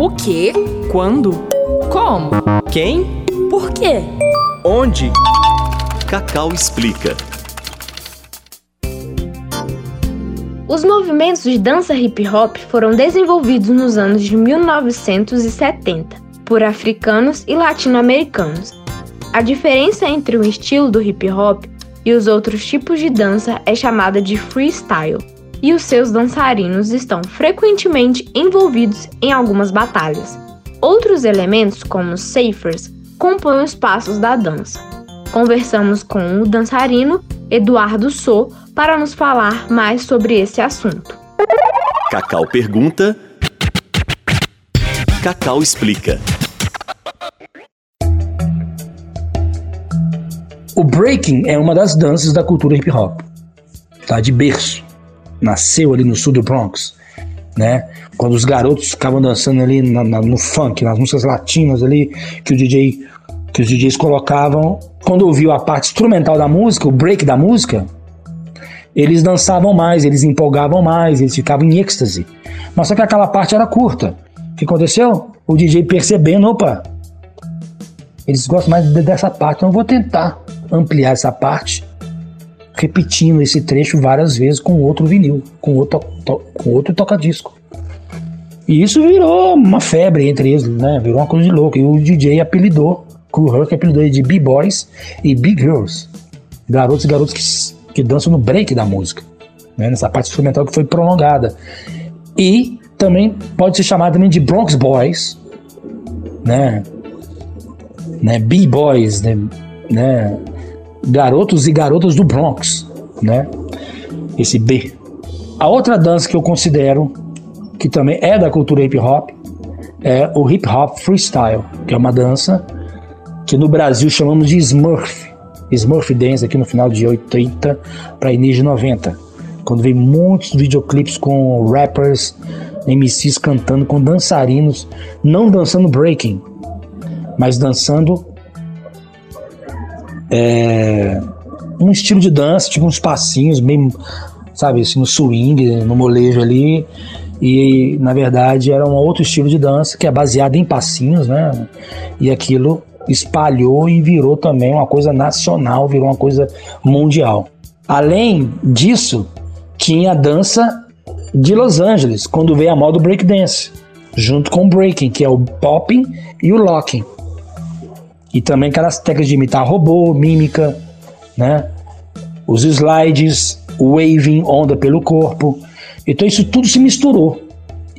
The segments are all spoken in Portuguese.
O quê? Quando? Como? Quem? Por quê? Onde? Cacau explica. Os movimentos de dança hip hop foram desenvolvidos nos anos de 1970 por africanos e latino-americanos. A diferença entre o estilo do hip hop e os outros tipos de dança é chamada de freestyle, e os seus dançarinos estão frequentemente envolvidos em algumas batalhas. Outros elementos, como os ciphers, compõem os passos da dança. Conversamos com o dançarino Eduardo Sou para nos falar mais sobre esse assunto. Cacau pergunta. Cacau explica. O breaking é uma das danças da cultura hip hop, tá? De berço. Nasceu ali no sul do Bronx, né? Quando os garotos ficavam dançando ali na, na, no funk, nas músicas latinas ali, que o DJ, que os DJs colocavam. Quando ouviu a parte instrumental da música, o break da música, eles dançavam mais, eles empolgavam mais, eles ficavam em êxtase. Mas só que aquela parte era curta. O que aconteceu? O DJ percebendo, opa, eles gostam mais dessa parte, então eu vou tentar ampliar essa parte, repetindo esse trecho várias vezes com outro vinil, com outro, com outro toca-disco. E isso virou uma febre entre eles, né? Virou uma coisa de louco. E o DJ apelidou, o Herc apelidou de B-Boys e B-Girls. Garotos e garotos que, que dançam no break da música. Né? Nessa parte instrumental que foi prolongada. E também pode ser chamado também de Bronx Boys, né? né? B-Boys, né? né? Garotos e garotas do Bronx, né? Esse B. A outra dança que eu considero que também é da cultura hip hop é o hip hop freestyle, que é uma dança que no Brasil chamamos de Smurf. Smurf Dance aqui no final de 80 para início de 90. Quando veio muitos videoclipes com rappers, MCs cantando com dançarinos, não dançando breaking, mas dançando é, um estilo de dança, tipo uns passinhos, meio, sabe, assim, no swing, no molejo ali. E na verdade era um outro estilo de dança que é baseado em passinhos, né? E aquilo espalhou e virou também uma coisa nacional, virou uma coisa mundial. Além disso, tinha a dança de Los Angeles, quando veio a moda do breakdance, junto com o breaking, que é o popping e o locking. E também aquelas técnicas de imitar robô, mímica, né? Os slides, o waving, onda pelo corpo. Então isso tudo se misturou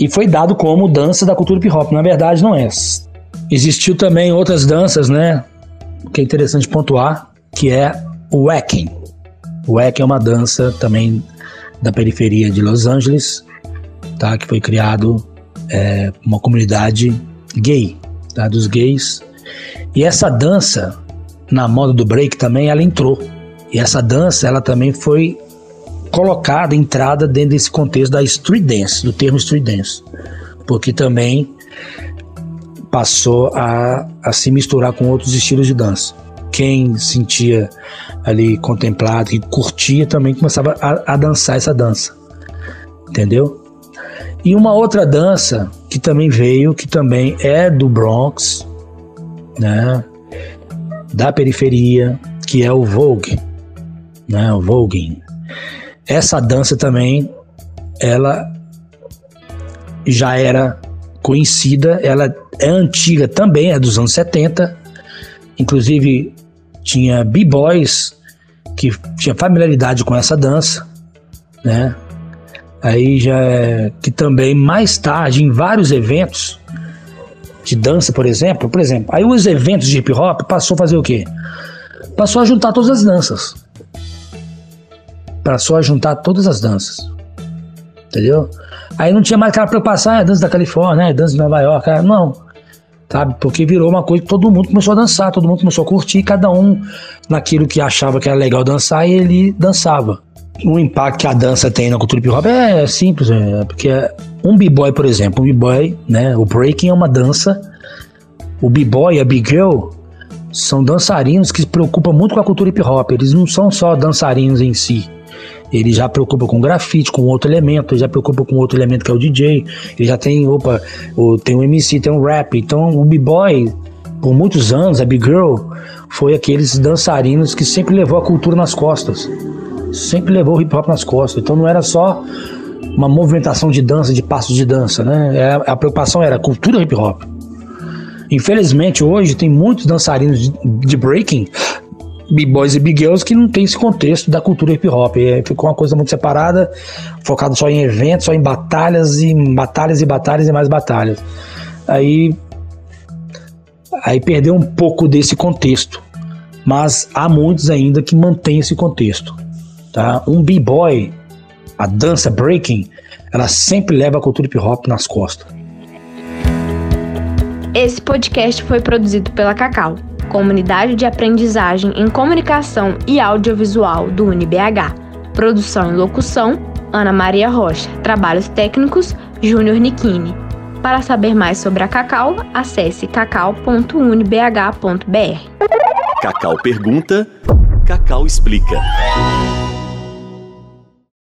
e foi dado como dança da cultura hip hop. Na verdade, não é. Existiu também outras danças, né? Que é interessante pontuar, que é o wacking. O wacking é uma dança também da periferia de Los Angeles, tá? Que foi criado é, uma comunidade gay, tá? Dos gays e essa dança, na moda do break também, ela entrou. E essa dança, ela também foi colocada, entrada dentro desse contexto da street dance, do termo street dance. Porque também passou a, a se misturar com outros estilos de dança. Quem sentia ali contemplado, e curtia, também começava a, a dançar essa dança. Entendeu? E uma outra dança que também veio, que também é do Bronx, né, da periferia, que é o Vogue, né, o voguing. Essa dança também, ela já era conhecida, ela é antiga também, é dos anos 70, inclusive tinha b-boys que tinha familiaridade com essa dança, né? Aí já é, que também mais tarde em vários eventos de dança, por exemplo, por exemplo, aí os eventos de hip hop passou a fazer o quê? Passou a juntar todas as danças. Passou a juntar todas as danças. Entendeu? Aí não tinha mais aquela preocupação, é dança da Califórnia, é dança de Nova York, é, não. Sabe? Porque virou uma coisa que todo mundo começou a dançar, todo mundo começou a curtir, cada um naquilo que achava que era legal dançar, e ele dançava. O impacto que a dança tem na cultura hip hop é simples, é porque um b-boy, por exemplo, um b-boy, né, o breaking é uma dança. O b-boy e a b-girl são dançarinos que se preocupam muito com a cultura hip hop. Eles não são só dançarinos em si. ele já preocupa com grafite, com outro elemento, ele já preocupa com outro elemento que é o DJ, ele já tem, opa, o, tem um MC, tem um rap. Então o B-Boy, por muitos anos, a Big Girl, foi aqueles dançarinos que sempre levou a cultura nas costas. Sempre levou o hip hop nas costas. Então não era só uma movimentação de dança, de passos de dança, né? É, a preocupação era cultura hip hop. Infelizmente, hoje tem muitos dançarinos de, breaking b-boys e b-girls que não tem esse contexto da cultura hip hop. É, ficou uma coisa muito separada, focado só em eventos, só em batalhas e batalhas e batalhas e mais batalhas. Aí aí perdeu um pouco desse contexto. Mas há muitos ainda que mantêm esse contexto. Tá? Um b-boy, a dança breaking, ela sempre leva a cultura hip hop nas costas. Esse podcast foi produzido pela Cacau Comunidade de Aprendizagem em Comunicação e Audiovisual do UniBH. Produção e locução: Ana Maria Rocha. Trabalhos técnicos: Júnior Nikini. Para saber mais sobre a Cacau, acesse cacau.unibh.br. Cacau pergunta, Cacau explica.